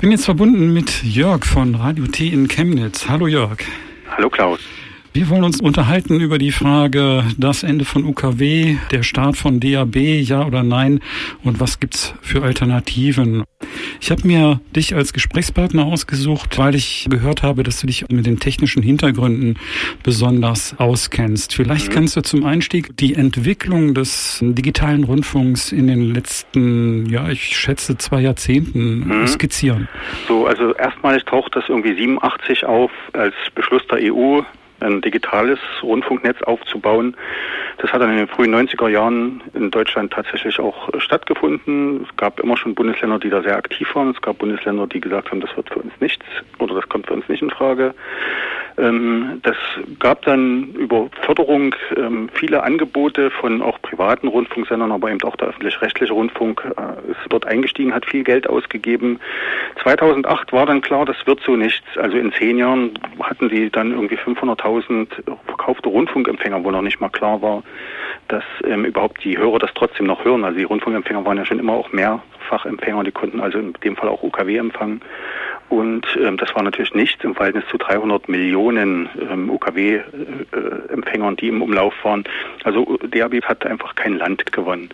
Ich bin jetzt verbunden mit Jörg von Radio T in Chemnitz. Hallo Jörg. Hallo Klaus. Wir wollen uns unterhalten über die Frage, das Ende von UKW, der Start von DAB, ja oder nein und was gibt's für Alternativen. Ich habe mir dich als Gesprächspartner ausgesucht, weil ich gehört habe, dass du dich mit den technischen Hintergründen besonders auskennst. Vielleicht mhm. kannst du zum Einstieg die Entwicklung des digitalen Rundfunks in den letzten, ja, ich schätze zwei Jahrzehnten mhm. skizzieren. So, also erstmalig taucht das irgendwie 87 auf als Beschluss der EU ein digitales Rundfunknetz aufzubauen. Das hat dann in den frühen 90er Jahren in Deutschland tatsächlich auch stattgefunden. Es gab immer schon Bundesländer, die da sehr aktiv waren. Es gab Bundesländer, die gesagt haben, das wird für uns nichts oder das kommt für uns nicht in Frage. Ähm, das gab dann über Förderung ähm, viele Angebote von auch privaten Rundfunksendern, aber eben auch der öffentlich-rechtliche Rundfunk äh, ist dort eingestiegen, hat viel Geld ausgegeben. 2008 war dann klar, das wird so nichts. Also in zehn Jahren hatten die dann irgendwie 500.000 verkaufte Rundfunkempfänger, wo noch nicht mal klar war, dass ähm, überhaupt die Hörer das trotzdem noch hören. Also die Rundfunkempfänger waren ja schon immer auch Mehrfachempfänger, die konnten also in dem Fall auch UKW empfangen. Und ähm, das war natürlich nichts im Verhältnis zu 300 Millionen ähm, UKW-Empfängern, die im Umlauf waren. Also DAB hat einfach kein Land gewonnen.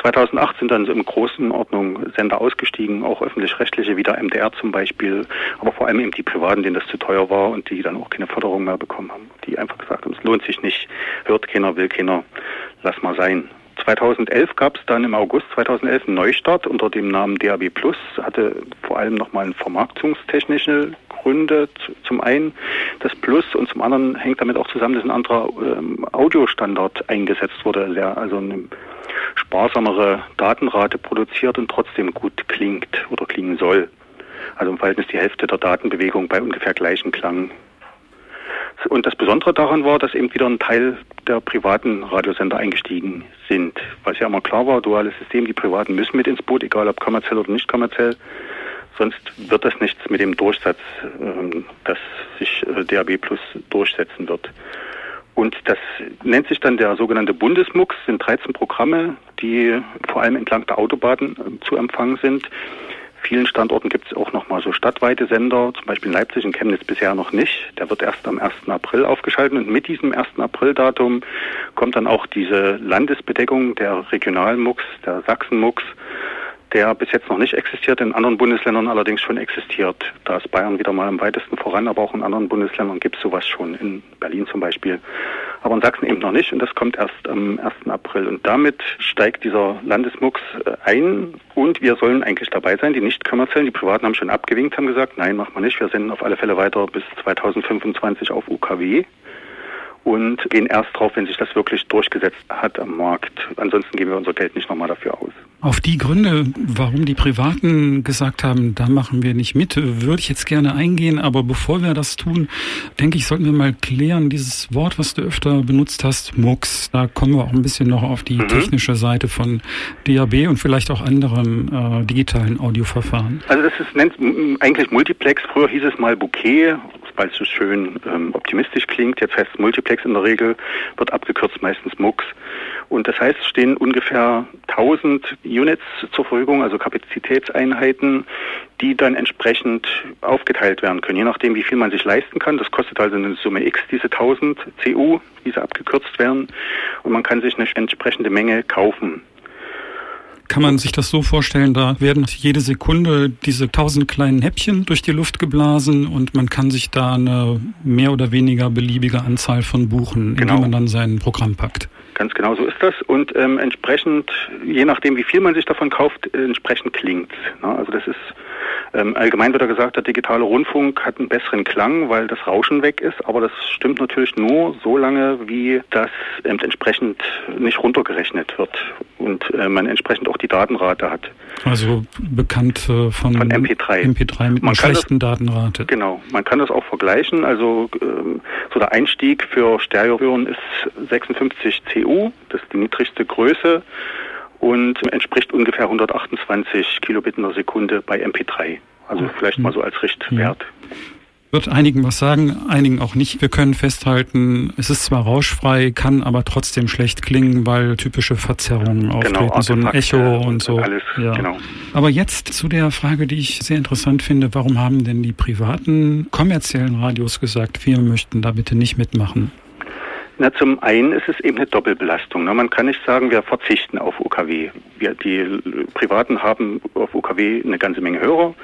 2008 sind dann so in großen Ordnung Sender ausgestiegen, auch öffentlich-rechtliche, wie der MDR zum Beispiel, aber vor allem eben die Privaten, denen das zu teuer war und die dann auch keine Förderung mehr bekommen haben, die einfach gesagt haben, es lohnt sich nicht, hört keiner, will keiner, lass mal sein. 2011 gab es dann im August 2011 einen Neustart unter dem Namen DAB Plus, hatte vor allem nochmal vermarktungstechnische Gründe. Zum einen das Plus und zum anderen hängt damit auch zusammen, dass ein anderer ähm, Audiostandard eingesetzt wurde, der also eine sparsamere Datenrate produziert und trotzdem gut klingt oder klingen soll. Also im Verhältnis die Hälfte der Datenbewegung bei ungefähr gleichem Klang und das Besondere daran war, dass eben wieder ein Teil der privaten Radiosender eingestiegen sind. Was ja immer klar war, duales System, die Privaten müssen mit ins Boot, egal ob kommerziell oder nicht kommerziell. Sonst wird das nichts mit dem Durchsatz, ähm, dass sich äh, DAB Plus durchsetzen wird. Und das nennt sich dann der sogenannte Bundesmux, sind 13 Programme, die vor allem entlang der Autobahnen äh, zu empfangen sind vielen Standorten gibt es auch nochmal so stadtweite Sender, zum Beispiel in Leipzig und Chemnitz bisher noch nicht. Der wird erst am 1. April aufgeschaltet und mit diesem 1. April-Datum kommt dann auch diese Landesbedeckung der Regionalmux, der Sachsenmux, der bis jetzt noch nicht existiert, in anderen Bundesländern allerdings schon existiert. Da ist Bayern wieder mal am weitesten voran, aber auch in anderen Bundesländern gibt es sowas schon, in Berlin zum Beispiel. Aber in Sachsen eben noch nicht und das kommt erst am 1. April. Und damit steigt dieser Landesmux äh, ein und wir sollen eigentlich dabei sein. Die nicht kommerziellen, die Privaten haben schon abgewinkt, haben gesagt, nein, machen wir nicht. Wir senden auf alle Fälle weiter bis 2025 auf UKW und gehen erst drauf, wenn sich das wirklich durchgesetzt hat am Markt. Ansonsten geben wir unser Geld nicht nochmal dafür aus. Auf die Gründe, warum die Privaten gesagt haben, da machen wir nicht mit, würde ich jetzt gerne eingehen. Aber bevor wir das tun, denke ich, sollten wir mal klären, dieses Wort, was du öfter benutzt hast, MUX. Da kommen wir auch ein bisschen noch auf die mhm. technische Seite von DAB und vielleicht auch anderen äh, digitalen Audioverfahren. Also das ist nennt eigentlich Multiplex. Früher hieß es mal Bouquet weil es so schön ähm, optimistisch klingt. Jetzt heißt es Multiplex in der Regel, wird abgekürzt meistens MUX. Und das heißt, es stehen ungefähr 1000 Units zur Verfügung, also Kapazitätseinheiten, die dann entsprechend aufgeteilt werden können, je nachdem, wie viel man sich leisten kann. Das kostet also eine Summe X, diese 1000 CU, die sie abgekürzt werden. Und man kann sich eine entsprechende Menge kaufen. Kann man sich das so vorstellen, da werden jede Sekunde diese tausend kleinen Häppchen durch die Luft geblasen und man kann sich da eine mehr oder weniger beliebige Anzahl von buchen, genau. indem man dann sein Programm packt. Ganz genau so ist das und ähm, entsprechend, je nachdem wie viel man sich davon kauft, äh, entsprechend klingt. Ne? Also das ist ähm, allgemein wird ja gesagt, der digitale Rundfunk hat einen besseren Klang, weil das Rauschen weg ist, aber das stimmt natürlich nur so lange, wie das ähm, entsprechend nicht runtergerechnet wird und äh, man entsprechend auch die Datenrate hat. Also bekannt äh, von, von MP3. MP3 mit man einer schlechten das, Datenrate. Genau, man kann das auch vergleichen. Also ähm, so der Einstieg für Stereohören ist 56 CU, das ist die niedrigste Größe und entspricht ungefähr 128 Kilobit in der Sekunde bei MP3. Also vielleicht mal so als Richtwert. Wird einigen was sagen, einigen auch nicht. Wir können festhalten, es ist zwar rauschfrei, kann aber trotzdem schlecht klingen, weil typische Verzerrungen genau, auftreten, genau, so ein Echo und so. Alles, ja. genau. Aber jetzt zu der Frage, die ich sehr interessant finde, warum haben denn die privaten kommerziellen Radios gesagt, wir möchten da bitte nicht mitmachen? Na, zum einen ist es eben eine Doppelbelastung. Ne? Man kann nicht sagen, wir verzichten auf UKW. Wir, die Privaten haben auf UKW eine ganze Menge Hörer,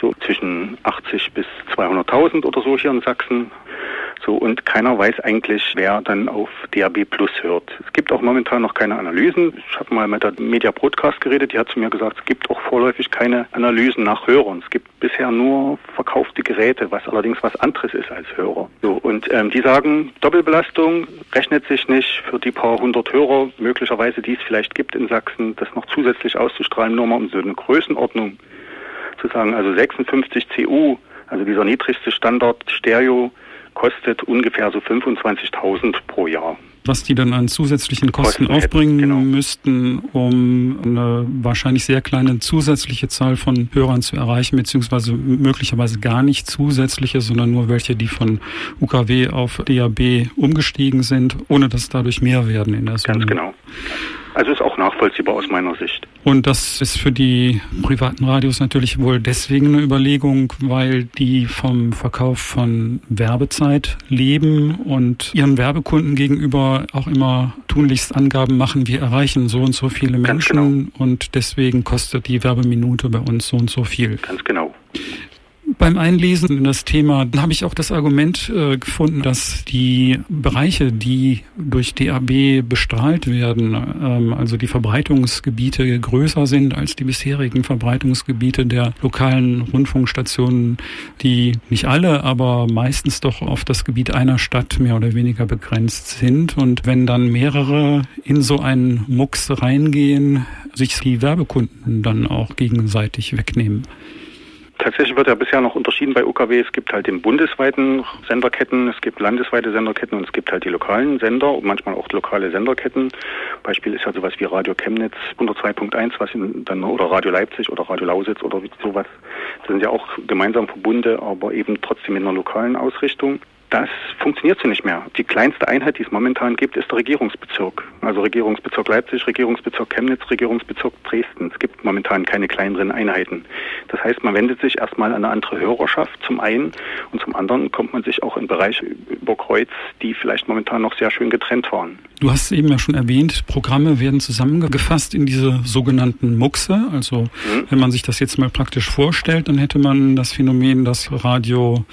so zwischen 80 bis 200.000 oder so hier in Sachsen. So, und keiner weiß eigentlich, wer dann auf DAB Plus hört. Es gibt auch momentan noch keine Analysen. Ich habe mal mit der Media Broadcast geredet, die hat zu mir gesagt, es gibt auch vorläufig keine Analysen nach Hörern. Es gibt bisher nur verkaufte Geräte, was allerdings was anderes ist als Hörer. So, und ähm, die sagen, Doppelbelastung rechnet sich nicht für die paar hundert Hörer, möglicherweise die es vielleicht gibt in Sachsen, das noch zusätzlich auszustrahlen, nur mal um so eine Größenordnung zu sagen. Also 56 CU, also dieser niedrigste Standard Stereo, kostet ungefähr so 25.000 pro Jahr. Was die dann an zusätzlichen Kosten, Kosten aufbringen genau. müssten, um eine wahrscheinlich sehr kleine zusätzliche Zahl von Hörern zu erreichen, beziehungsweise möglicherweise gar nicht zusätzliche, sondern nur welche, die von UKW auf DAB umgestiegen sind, ohne dass dadurch mehr werden in der Summe. Ganz genau. Also ist auch nachvollziehbar aus meiner Sicht. Und das ist für die privaten Radios natürlich wohl deswegen eine Überlegung, weil die vom Verkauf von Werbezeit leben und ihren Werbekunden gegenüber auch immer tunlichst Angaben machen, wir erreichen so und so viele Menschen genau. und deswegen kostet die Werbeminute bei uns so und so viel. Ganz genau. Beim Einlesen in das Thema habe ich auch das Argument äh, gefunden, dass die Bereiche, die durch DAB bestrahlt werden, ähm, also die Verbreitungsgebiete größer sind als die bisherigen Verbreitungsgebiete der lokalen Rundfunkstationen, die nicht alle, aber meistens doch auf das Gebiet einer Stadt mehr oder weniger begrenzt sind. Und wenn dann mehrere in so einen Mucks reingehen, sich die Werbekunden dann auch gegenseitig wegnehmen. Tatsächlich wird ja bisher noch unterschieden bei UKW. Es gibt halt den bundesweiten Senderketten, es gibt landesweite Senderketten und es gibt halt die lokalen Sender und manchmal auch lokale Senderketten. Beispiel ist ja sowas wie Radio Chemnitz 102.1, was dann oder Radio Leipzig oder Radio Lausitz oder sowas. Das sind ja auch gemeinsam Verbunde, aber eben trotzdem in einer lokalen Ausrichtung. Das funktioniert so nicht mehr. Die kleinste Einheit, die es momentan gibt, ist der Regierungsbezirk. Also Regierungsbezirk Leipzig, Regierungsbezirk Chemnitz, Regierungsbezirk Dresden. Es gibt momentan keine kleineren Einheiten. Das heißt, man wendet sich erstmal an eine andere Hörerschaft zum einen und zum anderen kommt man sich auch in Bereiche über Kreuz, die vielleicht momentan noch sehr schön getrennt waren. Du hast eben ja schon erwähnt, Programme werden zusammengefasst in diese sogenannten Muxe. Also mhm. wenn man sich das jetzt mal praktisch vorstellt, dann hätte man das Phänomen, dass Radio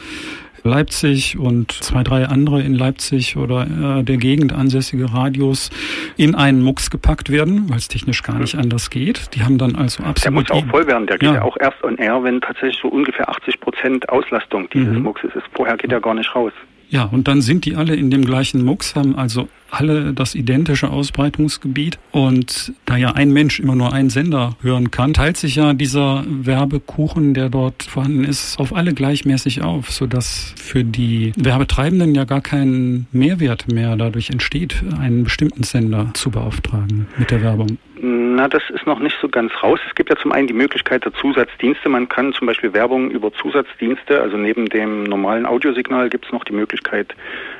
Leipzig und zwei, drei andere in Leipzig oder äh, der Gegend ansässige Radios in einen Mux gepackt werden, weil es technisch gar nicht anders geht. Die haben dann also absolut... Der muss auch voll werden, der geht ja, ja auch erst on air, wenn tatsächlich so ungefähr 80 Prozent Auslastung dieses mhm. Muxes ist. Vorher geht er gar nicht raus. Ja, und dann sind die alle in dem gleichen Mux, haben also alle das identische Ausbreitungsgebiet. Und da ja ein Mensch immer nur einen Sender hören kann, teilt sich ja dieser Werbekuchen, der dort vorhanden ist, auf alle gleichmäßig auf, sodass für die Werbetreibenden ja gar kein Mehrwert mehr dadurch entsteht, einen bestimmten Sender zu beauftragen mit der Werbung. Na, das ist noch nicht so ganz raus. Es gibt ja zum einen die Möglichkeit der Zusatzdienste. Man kann zum Beispiel Werbung über Zusatzdienste, also neben dem normalen Audiosignal gibt es noch die Möglichkeit,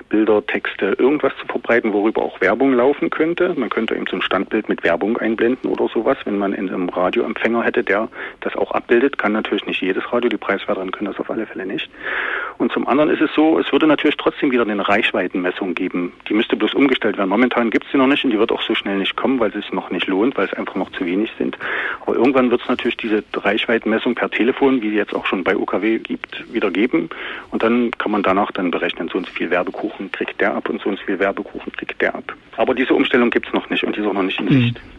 Bilder, Texte, irgendwas zu verbreiten, worüber auch Werbung laufen könnte. Man könnte eben so ein Standbild mit Werbung einblenden oder sowas, wenn man in einem Radioempfänger hätte, der das auch abbildet. Kann natürlich nicht jedes Radio, die Preiswerteren können das auf alle Fälle nicht. Und zum anderen ist es so, es würde natürlich trotzdem wieder eine Reichweitenmessung geben. Die müsste bloß umgestellt werden. Momentan gibt es sie noch nicht und die wird auch so schnell nicht kommen, weil es sich noch nicht lohnt, weil es einfach noch zu wenig sind. Aber irgendwann wird es natürlich diese Reichweitenmessung per Telefon, wie sie jetzt auch schon bei UKW gibt, wieder geben. Und dann kann man danach dann berechnen, so und so viel Werbekuchen Werbekuchen kriegt der ab und so und so viel Werbekuchen kriegt der ab. Aber diese Umstellung gibt es noch nicht und die ist auch noch nicht in Sicht. Mhm.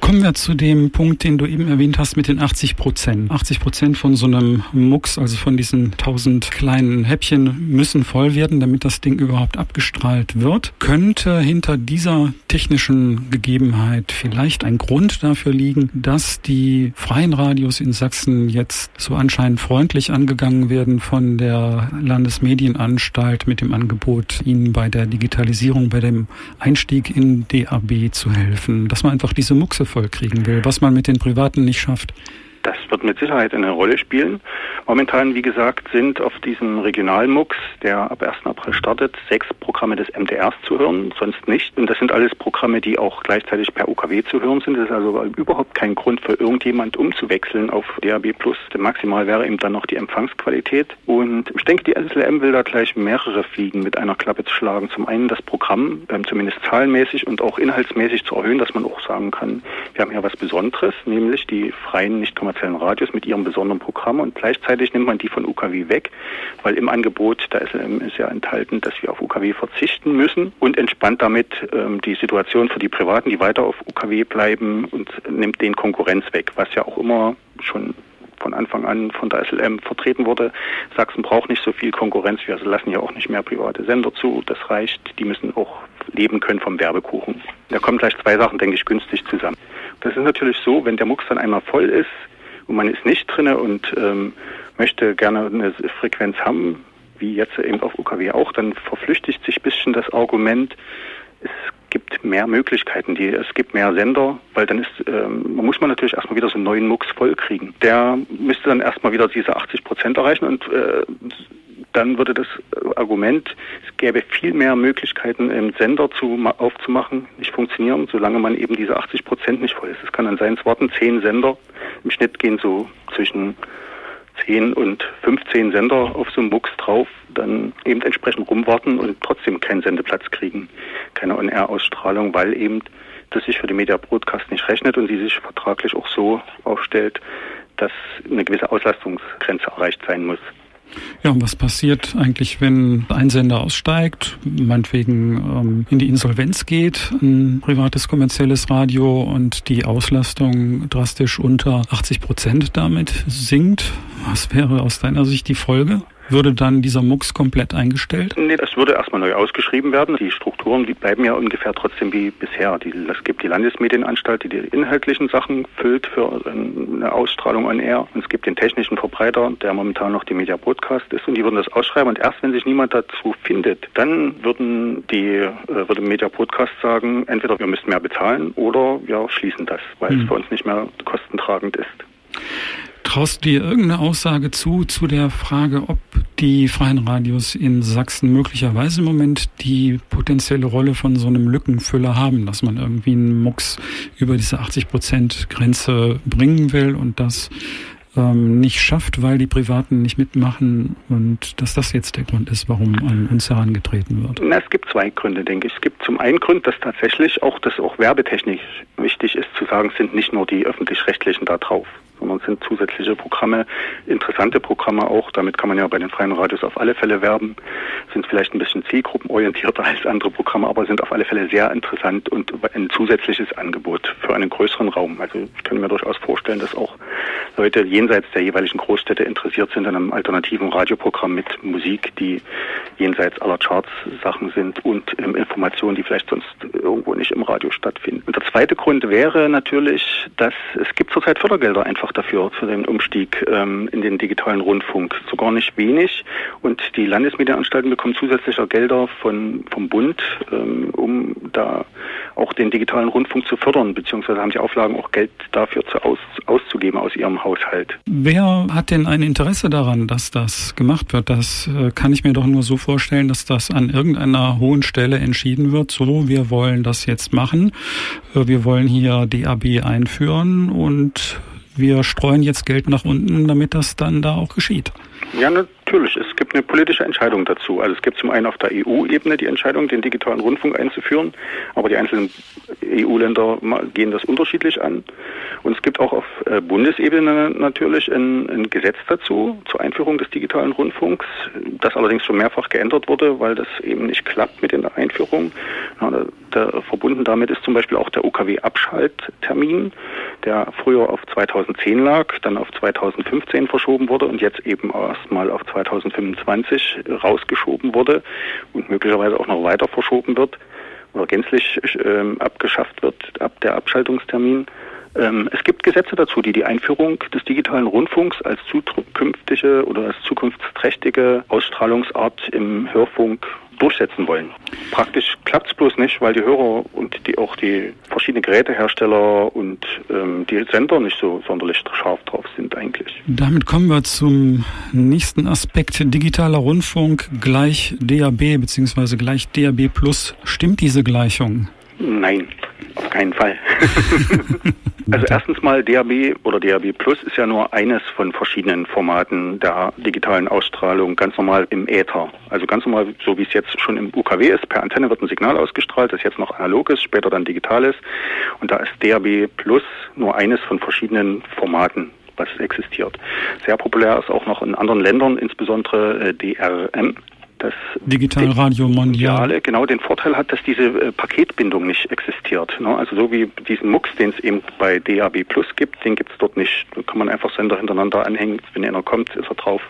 Kommen wir zu dem Punkt, den du eben erwähnt hast mit den 80 Prozent. 80 Prozent von so einem Mucks, also von diesen 1000 kleinen Häppchen, müssen voll werden, damit das Ding überhaupt abgestrahlt wird. Könnte hinter dieser technischen Gegebenheit vielleicht ein Grund dafür liegen, dass die freien Radios in Sachsen jetzt so anscheinend freundlich angegangen werden von der Landesmedienanstalt mit dem Angebot, ihnen bei der Digitalisierung, bei dem Einstieg in DAB zu helfen, dass man einfach diese Mucks voll kriegen will, was man mit den Privaten nicht schafft. Das wird mit Sicherheit eine Rolle spielen. Momentan, wie gesagt, sind auf diesem Regionalmux, der ab 1. April startet, sechs Programme des MDRs zu hören, sonst nicht. Und das sind alles Programme, die auch gleichzeitig per UKW zu hören sind. Das ist also überhaupt kein Grund für irgendjemand umzuwechseln auf DAB+. Maximal wäre eben dann noch die Empfangsqualität. Und ich denke, die SLM will da gleich mehrere Fliegen mit einer Klappe zu schlagen. Zum einen das Programm, ähm, zumindest zahlenmäßig und auch inhaltsmäßig zu erhöhen, dass man auch sagen kann, wir haben hier was Besonderes, nämlich die freien, nicht kommerziellen Radios mit ihrem besonderen Programm und gleichzeitig nimmt man die von UKW weg, weil im Angebot der SLM ist ja enthalten, dass wir auf UKW verzichten müssen und entspannt damit ähm, die Situation für die Privaten, die weiter auf UKW bleiben und nimmt den Konkurrenz weg, was ja auch immer schon von Anfang an von der SLM vertreten wurde. Sachsen braucht nicht so viel Konkurrenz. Wir lassen ja auch nicht mehr private Sender zu. Das reicht. Die müssen auch leben können vom Werbekuchen. Da kommen gleich zwei Sachen, denke ich, günstig zusammen. Das ist natürlich so, wenn der Mux dann einmal voll ist und man ist nicht drinne und ähm, möchte gerne eine Frequenz haben, wie jetzt eben auf UKW auch, dann verflüchtigt sich ein bisschen das Argument, es gibt mehr Möglichkeiten, die, es gibt mehr Sender, weil dann ist, ähm, muss man natürlich erstmal wieder so einen neuen Mux vollkriegen. Der müsste dann erstmal wieder diese 80 Prozent erreichen und äh, dann würde das Argument, es gäbe viel mehr Möglichkeiten, im Sender zu, aufzumachen, nicht funktionieren, solange man eben diese 80 Prozent nicht voll ist. Es kann dann sein, es warten zehn Sender. Im Schnitt gehen so zwischen 10 und 15 Sender auf so einem Mux drauf, dann eben entsprechend rumwarten und trotzdem keinen Sendeplatz kriegen, keine On-Air-Ausstrahlung, weil eben das sich für die Media Broadcast nicht rechnet und sie sich vertraglich auch so aufstellt, dass eine gewisse Auslastungsgrenze erreicht sein muss. Ja, und was passiert eigentlich, wenn ein Sender aussteigt, meinetwegen ähm, in die Insolvenz geht, ein privates kommerzielles Radio und die Auslastung drastisch unter 80 Prozent damit sinkt? Was wäre aus deiner Sicht die Folge? Würde dann dieser Mux komplett eingestellt? Nee, das würde erstmal neu ausgeschrieben werden. Die Strukturen, die bleiben ja ungefähr trotzdem wie bisher. Die, es gibt die Landesmedienanstalt, die die inhaltlichen Sachen füllt für eine Ausstrahlung on Air. Und es gibt den technischen Verbreiter, der momentan noch die Media Broadcast ist. Und die würden das ausschreiben. Und erst wenn sich niemand dazu findet, dann würden die, äh, würde Media Broadcast sagen, entweder wir müssen mehr bezahlen oder wir schließen das, weil hm. es für uns nicht mehr kostentragend ist. Traust du dir irgendeine Aussage zu, zu der Frage, ob die freien Radios in Sachsen möglicherweise im Moment die potenzielle Rolle von so einem Lückenfüller haben, dass man irgendwie einen Mucks über diese 80 Prozent Grenze bringen will und das ähm, nicht schafft, weil die Privaten nicht mitmachen und dass das jetzt der Grund ist, warum an uns herangetreten wird? Na, es gibt zwei Gründe, denke ich. Es gibt zum einen Grund, dass tatsächlich auch das auch werbetechnisch wichtig ist zu sagen, sind nicht nur die öffentlich-rechtlichen da drauf sondern es sind zusätzliche Programme, interessante Programme auch. Damit kann man ja bei den freien Radios auf alle Fälle werben. Sind vielleicht ein bisschen zielgruppenorientierter als andere Programme, aber sind auf alle Fälle sehr interessant und ein zusätzliches Angebot für einen größeren Raum. Also ich kann mir durchaus vorstellen, dass auch Leute jenseits der jeweiligen Großstädte interessiert sind an einem alternativen Radioprogramm mit Musik, die jenseits aller Charts Sachen sind und ähm, Informationen, die vielleicht sonst irgendwo nicht im Radio stattfinden. Und der zweite Grund wäre natürlich, dass es gibt zurzeit Fördergelder einfach einfach dafür, für den Umstieg ähm, in den digitalen Rundfunk. Sogar nicht wenig. Und die Landesmedienanstalten bekommen zusätzliche Gelder von, vom Bund, ähm, um da auch den digitalen Rundfunk zu fördern, beziehungsweise haben die Auflagen auch Geld dafür zu aus, auszugeben aus ihrem Haushalt. Wer hat denn ein Interesse daran, dass das gemacht wird? Das äh, kann ich mir doch nur so vorstellen, dass das an irgendeiner hohen Stelle entschieden wird. So, wir wollen das jetzt machen. Äh, wir wollen hier DAB einführen und wir streuen jetzt Geld nach unten, damit das dann da auch geschieht. Ja, natürlich. Es gibt eine politische Entscheidung dazu. Also es gibt zum einen auf der EU-Ebene die Entscheidung, den digitalen Rundfunk einzuführen, aber die einzelnen EU-Länder gehen das unterschiedlich an. Und es gibt auch auf äh, Bundesebene natürlich ein, ein, Gesetz dazu zur Einführung des digitalen Rundfunks, das allerdings schon mehrfach geändert wurde, weil das eben nicht klappt mit der Einführung. Ja, da, da, verbunden damit ist zum Beispiel auch der UKW-Abschalttermin, der früher auf 2010 lag, dann auf 2015 verschoben wurde und jetzt eben erstmal auf 2025 rausgeschoben wurde und möglicherweise auch noch weiter verschoben wird oder gänzlich äh, abgeschafft wird ab der Abschaltungstermin. Ähm, es gibt Gesetze dazu, die die Einführung des digitalen Rundfunks als zukünftige oder als zukunftsträchtige Ausstrahlungsart im Hörfunk durchsetzen wollen. Praktisch klappt es bloß nicht, weil die Hörer und die auch die verschiedenen Gerätehersteller und ähm, die Sender nicht so sonderlich scharf drauf sind eigentlich. Damit kommen wir zum nächsten Aspekt. Digitaler Rundfunk gleich DAB bzw. gleich DAB Plus. Stimmt diese Gleichung? Nein, auf keinen Fall. also erstens mal DAB oder DAB Plus ist ja nur eines von verschiedenen Formaten der digitalen Ausstrahlung, ganz normal im Äther. Also ganz normal, so wie es jetzt schon im UKW ist, per Antenne wird ein Signal ausgestrahlt, das jetzt noch analog ist, später dann digital ist. Und da ist DAB Plus nur eines von verschiedenen Formaten was existiert. Sehr populär ist auch noch in anderen Ländern, insbesondere äh, DRM, das Digitalradio Mondiale genau den Vorteil hat, dass diese äh, Paketbindung nicht existiert. Ne? Also so wie diesen MUX, den es eben bei DAB Plus gibt, den gibt es dort nicht. Da kann man einfach Sender hintereinander anhängen. Wenn einer kommt, ist er drauf,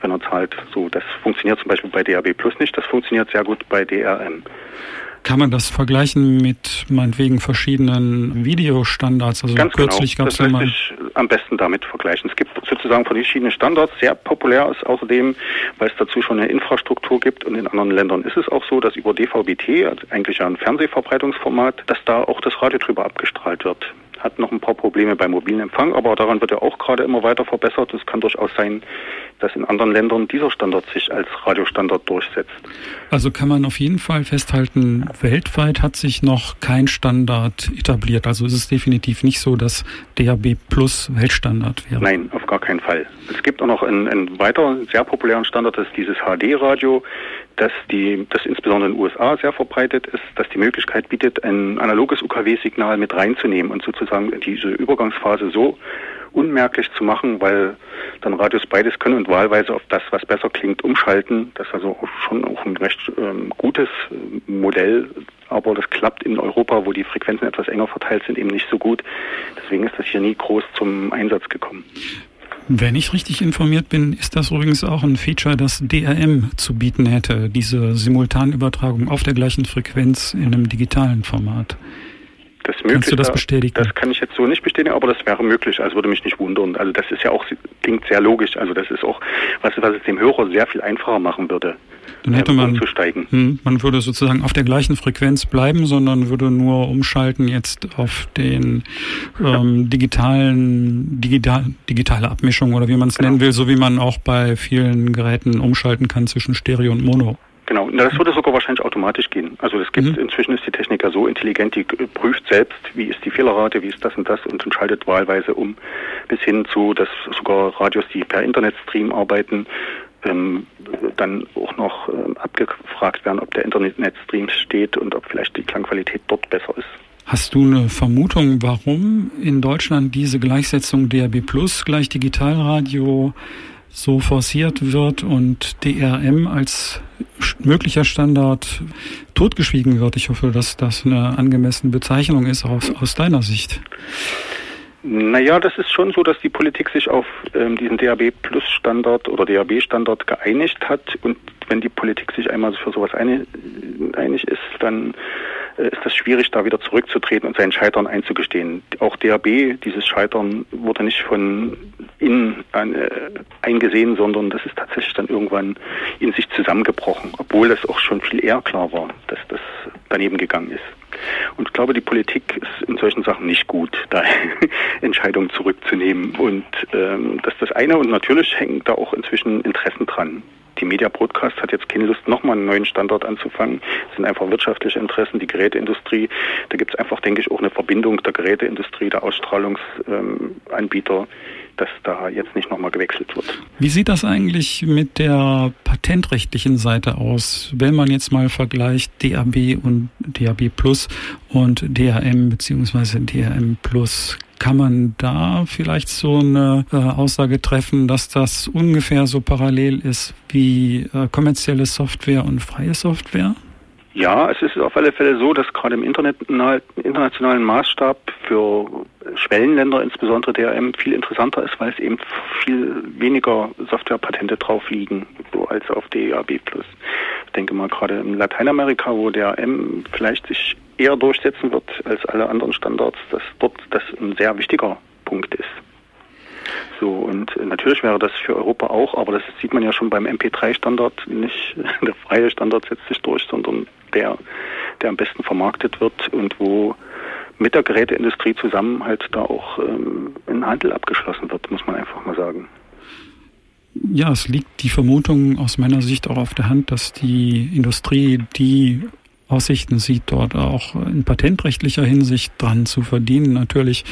wenn er zahlt. So, das funktioniert zum Beispiel bei DAB Plus nicht. Das funktioniert sehr gut bei DRM. Kann man das vergleichen mit meinetwegen verschiedenen Videostandards? Also Ganz kürzlich genau. gab es immer am besten damit vergleichen. Es gibt sozusagen verschiedene Standards. Sehr populär ist außerdem, weil es dazu schon eine Infrastruktur gibt und in anderen Ländern ist es auch so, dass über DVB-T, also eigentlich ein Fernsehverbreitungsformat, dass da auch das Radio drüber abgestrahlt wird hat noch ein paar Probleme beim mobilen Empfang, aber daran wird ja auch gerade immer weiter verbessert. Es kann durchaus sein, dass in anderen Ländern dieser Standard sich als Radiostandard durchsetzt. Also kann man auf jeden Fall festhalten, weltweit hat sich noch kein Standard etabliert. Also ist es definitiv nicht so, dass DAB Plus Weltstandard wäre. Nein, auf gar keinen Fall. Es gibt auch noch einen, einen weiteren sehr populären Standard, das ist dieses HD-Radio dass die, das insbesondere in den USA sehr verbreitet ist, dass die Möglichkeit bietet, ein analoges UKW-Signal mit reinzunehmen und sozusagen diese Übergangsphase so unmerklich zu machen, weil dann Radios beides können und wahlweise auf das, was besser klingt, umschalten. Das ist also schon auch ein recht ähm, gutes äh, Modell, aber das klappt in Europa, wo die Frequenzen etwas enger verteilt sind, eben nicht so gut. Deswegen ist das hier nie groß zum Einsatz gekommen. Wenn ich richtig informiert bin, ist das übrigens auch ein Feature, das DRM zu bieten hätte, diese Simultanübertragung auf der gleichen Frequenz in einem digitalen Format. Das Kannst du das bestätigen? Das kann ich jetzt so nicht bestätigen, aber das wäre möglich. Also würde mich nicht wundern. Also das ist ja auch, klingt sehr logisch. Also das ist auch was, was es dem Hörer sehr viel einfacher machen würde. Dann hätte man, umzusteigen. Hm, man würde sozusagen auf der gleichen Frequenz bleiben, sondern würde nur umschalten jetzt auf den ähm, digitalen, digital, digitale Abmischung oder wie man es genau. nennen will, so wie man auch bei vielen Geräten umschalten kann zwischen Stereo und Mono. Genau, das würde sogar wahrscheinlich automatisch gehen. Also es gibt, mhm. inzwischen ist die Technik ja so intelligent, die prüft selbst, wie ist die Fehlerrate, wie ist das und das und entscheidet wahlweise um, bis hin zu, dass sogar Radios, die per Internetstream arbeiten, ähm, dann auch noch ähm, abgefragt werden, ob der Internetstream steht und ob vielleicht die Klangqualität dort besser ist. Hast du eine Vermutung, warum in Deutschland diese Gleichsetzung DRB Plus gleich Digitalradio so forciert wird und DRM als möglicher Standard totgeschwiegen wird. Ich hoffe, dass das eine angemessene Bezeichnung ist aus, aus deiner Sicht. Naja, das ist schon so, dass die Politik sich auf ähm, diesen DAB Plus Standard oder DAB Standard geeinigt hat und wenn die Politik sich einmal für sowas einig, einig ist, dann ist das schwierig, da wieder zurückzutreten und sein Scheitern einzugestehen. Auch DAB, dieses Scheitern wurde nicht von innen äh, eingesehen, sondern das ist tatsächlich dann irgendwann in sich zusammengebrochen, obwohl das auch schon viel eher klar war, dass das daneben gegangen ist. Und ich glaube, die Politik ist in solchen Sachen nicht gut, da Entscheidungen zurückzunehmen. Und ähm, das ist das eine. Und natürlich hängen da auch inzwischen Interessen dran die Media Broadcast hat jetzt keine Lust, nochmal einen neuen Standort anzufangen. Das sind einfach wirtschaftliche Interessen, die Geräteindustrie. Da gibt es einfach, denke ich, auch eine Verbindung der Geräteindustrie, der Ausstrahlungsanbieter. Dass da jetzt nicht nochmal gewechselt wird. Wie sieht das eigentlich mit der patentrechtlichen Seite aus? Wenn man jetzt mal vergleicht DAB und DAB Plus und DRM bzw. DRM Plus, kann man da vielleicht so eine äh, Aussage treffen, dass das ungefähr so parallel ist wie äh, kommerzielle Software und freie Software? Ja, es ist auf alle Fälle so, dass gerade im internationalen Maßstab für Schwellenländer, insbesondere DRM, viel interessanter ist, weil es eben viel weniger Softwarepatente drauf liegen, so als auf DAB+. Ich denke mal gerade in Lateinamerika, wo DRM vielleicht sich eher durchsetzen wird als alle anderen Standards, dass dort das ein sehr wichtiger Punkt ist. So, und natürlich wäre das für Europa auch, aber das sieht man ja schon beim MP3-Standard nicht. Der freie Standard setzt sich durch, sondern der, der am besten vermarktet wird und wo mit der Geräteindustrie zusammen halt da auch ähm, ein Handel abgeschlossen wird, muss man einfach mal sagen. Ja, es liegt die Vermutung aus meiner Sicht auch auf der Hand, dass die Industrie die Aussichten sieht, dort auch in patentrechtlicher Hinsicht dran zu verdienen, natürlich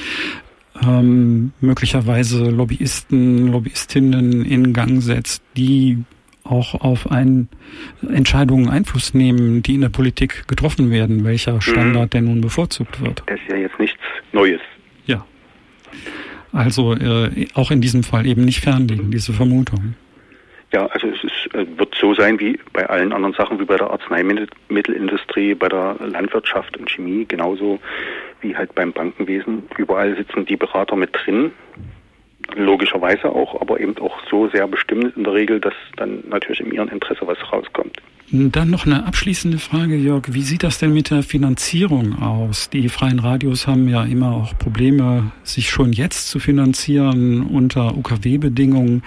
ähm, möglicherweise Lobbyisten, Lobbyistinnen in Gang setzt, die auch auf ein, Entscheidungen Einfluss nehmen, die in der Politik getroffen werden, welcher mhm. Standard mhm. denn nun bevorzugt wird. Das ist ja jetzt nichts Neues. Ja. Also äh, auch in diesem Fall eben nicht fernliegen, diese Vermutung. Ja, also es ist, äh, wird so sein wie bei allen anderen Sachen, wie bei der Arzneimittelindustrie, bei der Landwirtschaft und Chemie, genauso wie halt beim Bankenwesen. Überall sitzen die Berater mit drin logischerweise auch, aber eben auch so sehr bestimmt in der Regel, dass dann natürlich in ihrem Interesse was rauskommt. Dann noch eine abschließende Frage, Jörg. Wie sieht das denn mit der Finanzierung aus? Die freien Radios haben ja immer auch Probleme, sich schon jetzt zu finanzieren unter UKW-Bedingungen.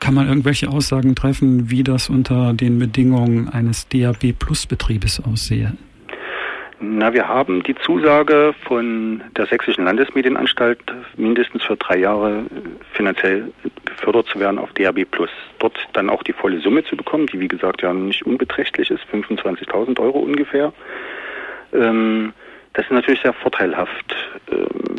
Kann man irgendwelche Aussagen treffen, wie das unter den Bedingungen eines DAB-Plus-Betriebes aussehe? Na, wir haben die Zusage von der Sächsischen Landesmedienanstalt, mindestens für drei Jahre finanziell gefördert zu werden auf DRB Plus. Dort dann auch die volle Summe zu bekommen, die wie gesagt ja nicht unbeträchtlich ist, 25.000 Euro ungefähr. Ähm, das ist natürlich sehr vorteilhaft. Ähm,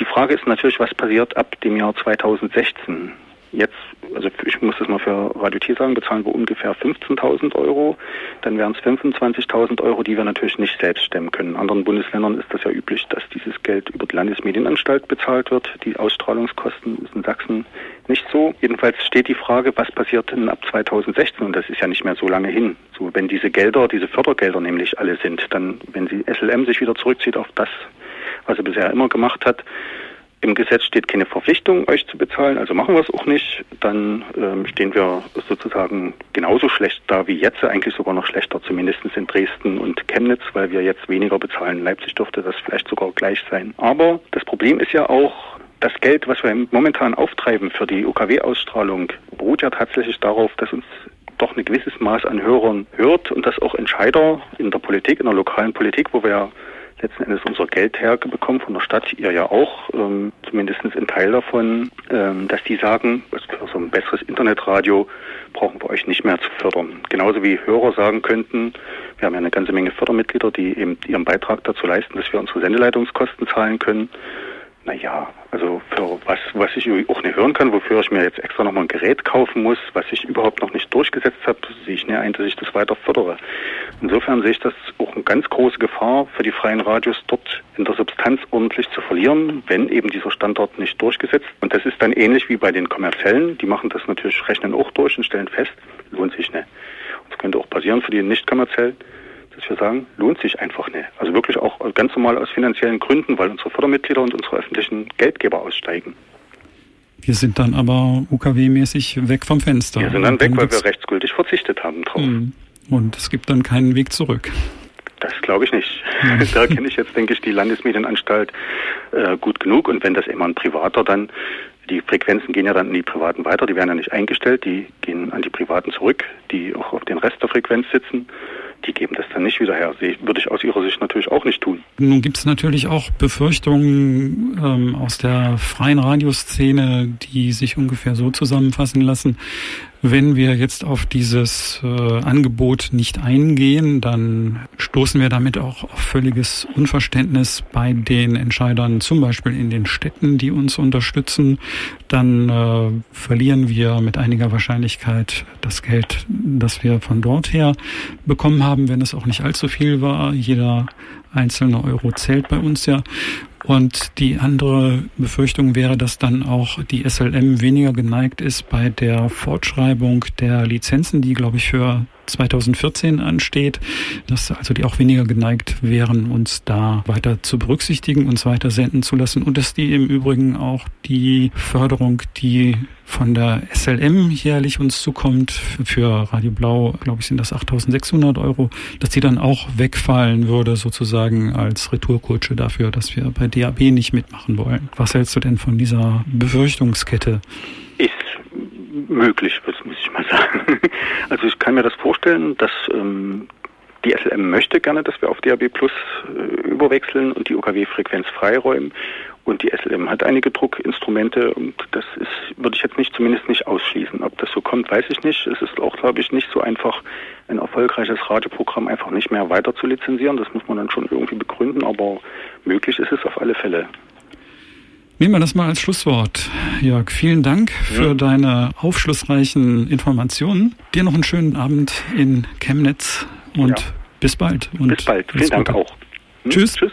die Frage ist natürlich, was passiert ab dem Jahr 2016? Jetzt, also ich muss das mal für Radio T sagen, bezahlen wir ungefähr 15.000 Euro. Dann wären es 25.000 Euro, die wir natürlich nicht selbst stemmen können. In anderen Bundesländern ist das ja üblich, dass dieses Geld über die Landesmedienanstalt bezahlt wird. Die Ausstrahlungskosten ist in Sachsen nicht so. Jedenfalls steht die Frage, was passiert denn ab 2016? Und das ist ja nicht mehr so lange hin. So, wenn diese Gelder, diese Fördergelder nämlich alle sind, dann, wenn sie SLM sich wieder zurückzieht auf das, was er bisher immer gemacht hat, im Gesetz steht keine Verpflichtung, euch zu bezahlen, also machen wir es auch nicht. Dann ähm, stehen wir sozusagen genauso schlecht da wie jetzt, eigentlich sogar noch schlechter, zumindest in Dresden und Chemnitz, weil wir jetzt weniger bezahlen. In Leipzig dürfte das vielleicht sogar gleich sein. Aber das Problem ist ja auch, das Geld, was wir momentan auftreiben für die UKW-Ausstrahlung, beruht ja tatsächlich darauf, dass uns doch ein gewisses Maß an Hörern hört und dass auch Entscheider in der Politik, in der lokalen Politik, wo wir ja letzten Endes unser Geld herbekommen von der Stadt, ihr ja auch, ähm, zumindest ein Teil davon, ähm, dass die sagen, für so ein besseres Internetradio brauchen wir euch nicht mehr zu fördern. Genauso wie Hörer sagen könnten, wir haben ja eine ganze Menge Fördermitglieder, die eben ihren Beitrag dazu leisten, dass wir unsere Sendeleitungskosten zahlen können. Naja, also für was, was ich auch nicht hören kann, wofür ich mir jetzt extra nochmal ein Gerät kaufen muss, was ich überhaupt noch nicht durchgesetzt habe, sehe ich näher ein, dass ich das weiter fördere. Insofern sehe ich das auch eine ganz große Gefahr für die freien Radios, dort in der Substanz ordentlich zu verlieren, wenn eben dieser Standort nicht durchgesetzt. Und das ist dann ähnlich wie bei den kommerziellen. Die machen das natürlich, rechnen auch durch und stellen fest, lohnt sich nicht. Das könnte auch passieren für die nicht kommerziellen wir sagen, lohnt sich einfach nicht. Also wirklich auch ganz normal aus finanziellen Gründen, weil unsere Fördermitglieder und unsere öffentlichen Geldgeber aussteigen. Wir sind dann aber UKW-mäßig weg vom Fenster. Wir sind dann weg, weil wir rechtsgültig verzichtet haben drauf. Hm. Und es gibt dann keinen Weg zurück. Das glaube ich nicht. Da kenne ich jetzt, denke ich, die Landesmedienanstalt äh, gut genug. Und wenn das immer ein Privater dann, die Frequenzen gehen ja dann in die Privaten weiter, die werden ja nicht eingestellt, die gehen an die Privaten zurück, die auch auf den Rest der Frequenz sitzen die geben das dann nicht wieder her. Würde ich aus ihrer Sicht natürlich auch nicht tun. Nun gibt es natürlich auch Befürchtungen ähm, aus der freien Radioszene, die sich ungefähr so zusammenfassen lassen. Wenn wir jetzt auf dieses äh, Angebot nicht eingehen, dann stoßen wir damit auch auf völliges Unverständnis bei den Entscheidern, zum Beispiel in den Städten, die uns unterstützen. Dann äh, verlieren wir mit einiger Wahrscheinlichkeit das Geld, das wir von dort her bekommen haben, wenn es auch nicht allzu viel war. Jeder einzelne Euro zählt bei uns ja. Und die andere Befürchtung wäre, dass dann auch die SLM weniger geneigt ist bei der Fortschreibung der Lizenzen, die, glaube ich, für 2014 ansteht, dass also die auch weniger geneigt wären, uns da weiter zu berücksichtigen, uns weiter senden zu lassen und dass die im Übrigen auch die Förderung, die von der SLM jährlich uns zukommt, für Radio Blau, glaube ich, sind das 8600 Euro, dass die dann auch wegfallen würde, sozusagen als Retourkutsche dafür, dass wir bei DAB nicht mitmachen wollen. Was hältst du denn von dieser Befürchtungskette? Ist möglich, das muss ich mal sagen. Also ich kann mir das vorstellen, dass ähm, die SLM möchte gerne, dass wir auf DAB Plus äh, überwechseln und die UKW-Frequenz freiräumen. Und die SLM hat einige Druckinstrumente und das ist, würde ich jetzt nicht zumindest nicht ausschließen. Ob das so kommt, weiß ich nicht. Es ist auch, glaube ich, nicht so einfach, ein erfolgreiches Radioprogramm einfach nicht mehr weiter zu lizenzieren. Das muss man dann schon irgendwie begründen, aber möglich ist es auf alle Fälle. Nehmen wir das mal als Schlusswort. Jörg, vielen Dank für ja. deine aufschlussreichen Informationen. Dir noch einen schönen Abend in Chemnitz und ja. bis bald. Und bis bald. Vielen Dank auch. Hm? Tschüss. Tschüss.